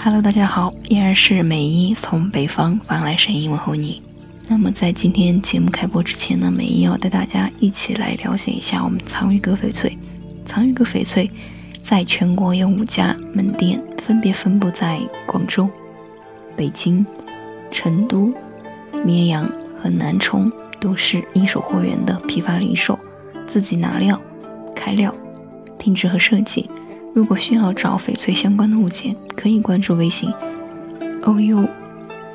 Hello，大家好，依然是美一从北方发来声音问候你。那么在今天节目开播之前呢，美一要带大家一起来了解一下我们藏玉阁翡翠。藏玉阁翡翠在全国有五家门店，分别分布在广州、北京、成都、绵阳和南充，都是一手货源的批发零售，自己拿料、开料、定制和设计。如果需要找翡翠相关的物件，可以关注微信 o u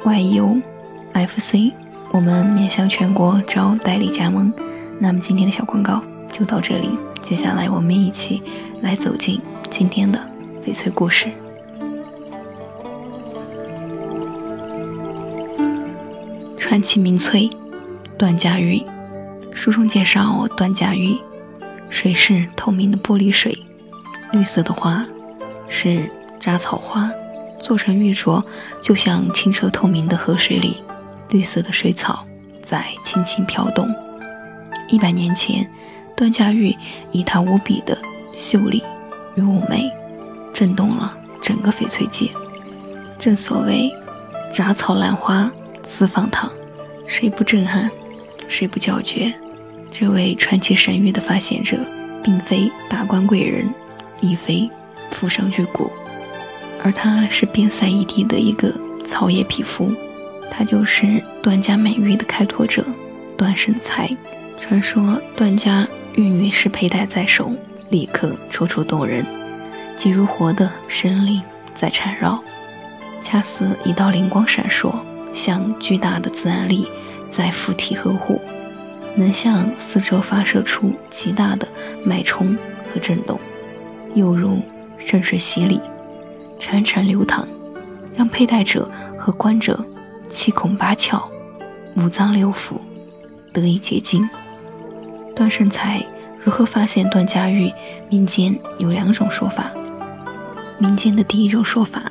y u f c，我们面向全国招代理加盟。那么今天的小广告就到这里，接下来我们一起来走进今天的翡翠故事。传奇名翠段家玉，书中介绍段家玉，水是透明的玻璃水。绿色的花是杂草花，做成玉镯就像清澈透明的河水里，绿色的水草在轻轻飘动。一百年前，段家玉以她无比的秀丽与妩媚，震动了整个翡翠界。正所谓杂草兰花四方堂，谁不震撼，谁不叫绝？这位传奇神玉的发现者，并非达官贵人。亦非富商巨贾，而他是边塞一地的一个草野匹夫，他就是段家美玉的开拓者段胜才。传说段家玉女是佩戴在手，立刻楚楚动人，即如活的神灵在缠绕，恰似一道灵光闪烁，像巨大的自然力在附体呵护，能向四周发射出极大的脉冲和震动。犹如圣水洗礼，潺潺流淌，让佩戴者和观者七孔八窍、五脏六腑得以洁净。段圣才如何发现段家玉？民间有两种说法。民间的第一种说法，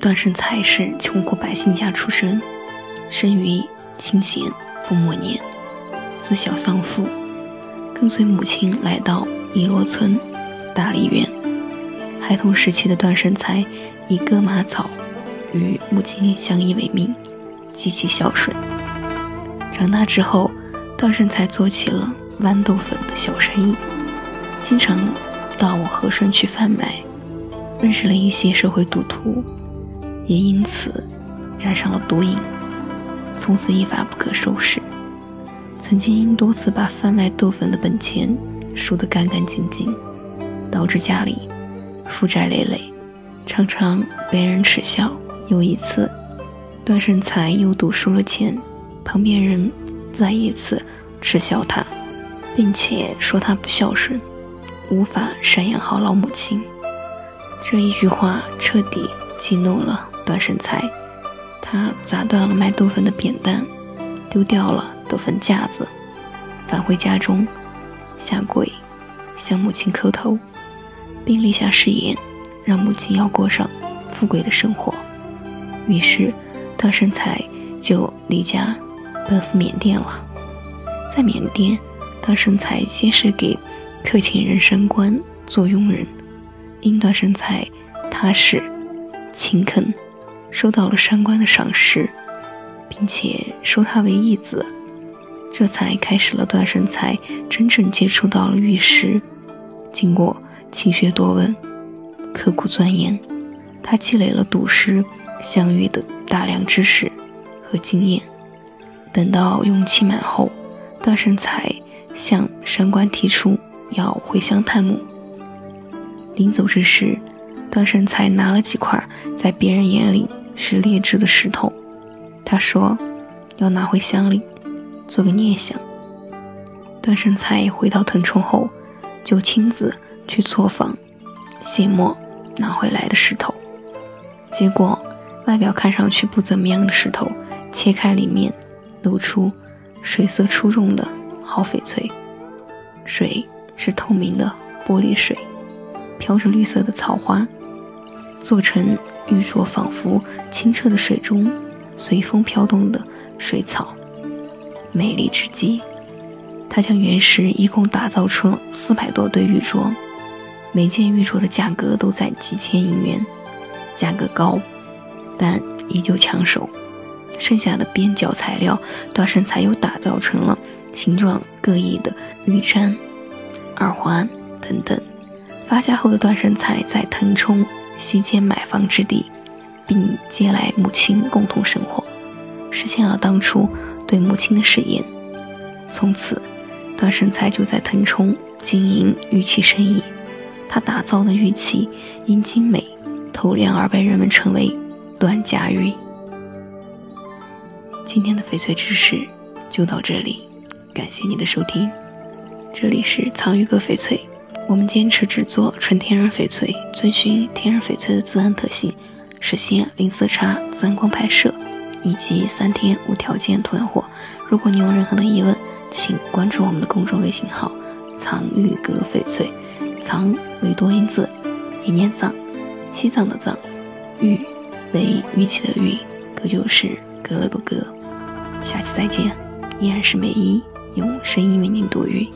段圣才是穷苦百姓家出身，生于清咸丰末年，自小丧父，跟随母亲来到一罗村大梨园。孩童时期的段胜才以割马草与母亲相依为命，极其孝顺。长大之后，段胜才做起了豌豆粉的小生意，经常到我和顺去贩卖，认识了一些社会赌徒，也因此染上了毒瘾，从此一发不可收拾。曾经因多次把贩卖豆粉的本钱输得干干净净，导致家里。负债累累，常常被人耻笑。有一次，段胜才又赌输了钱，旁边人再一次耻笑他，并且说他不孝顺，无法赡养好老母亲。这一句话彻底激怒了段胜才，他砸断了卖豆粉的扁担，丢掉了豆粉架子，返回家中，下跪向母亲磕头。并立下誓言，让母亲要过上富贵的生活。于是，段生才就离家奔赴缅甸了。在缅甸，段生才先是给特勤人升官做佣人，因段生才踏实勤恳，受到了山官的赏识，并且收他为义子，这才开始了段生才真正接触到了玉石。经过。勤学多问，刻苦钻研，他积累了赌石相遇的大量知识和经验。等到用期满后，段胜才向神官提出要回乡探母。临走之时，段胜才拿了几块在别人眼里是劣质的石头，他说要拿回乡里做个念想。段胜才回到腾冲后，就亲自。去作坊卸磨拿回来的石头，结果外表看上去不怎么样的石头，切开里面露出水色出众的好翡翠。水是透明的玻璃水，飘着绿色的草花，做成玉镯，仿佛清澈的水中随风飘动的水草，美丽之极。他将原石一共打造出了四百多对玉镯。每件玉镯的价格都在几千银元，价格高但依旧抢手。剩下的边角材料，段胜才又打造成了形状各异的玉簪、耳环等等。发家后的段胜才在腾冲西迁买房置地，并接来母亲共同生活，实现了当初对母亲的誓言。从此，段胜才就在腾冲经营玉器生意。他打造的玉器因精美透亮而被人们称为“段家玉”。今天的翡翠知识就到这里，感谢你的收听。这里是藏玉阁翡翠，我们坚持制作纯天然翡翠，遵循天然翡翠的自然特性，实现零色差、自然光拍摄以及三天无条件退换货。如果你有任何的疑问，请关注我们的公众微信号“藏玉阁翡翠”，藏为多音字，也念藏，西藏的藏，玉为玉器的玉，格就是格了的格。下期再见，依然是美一用声音为您读语。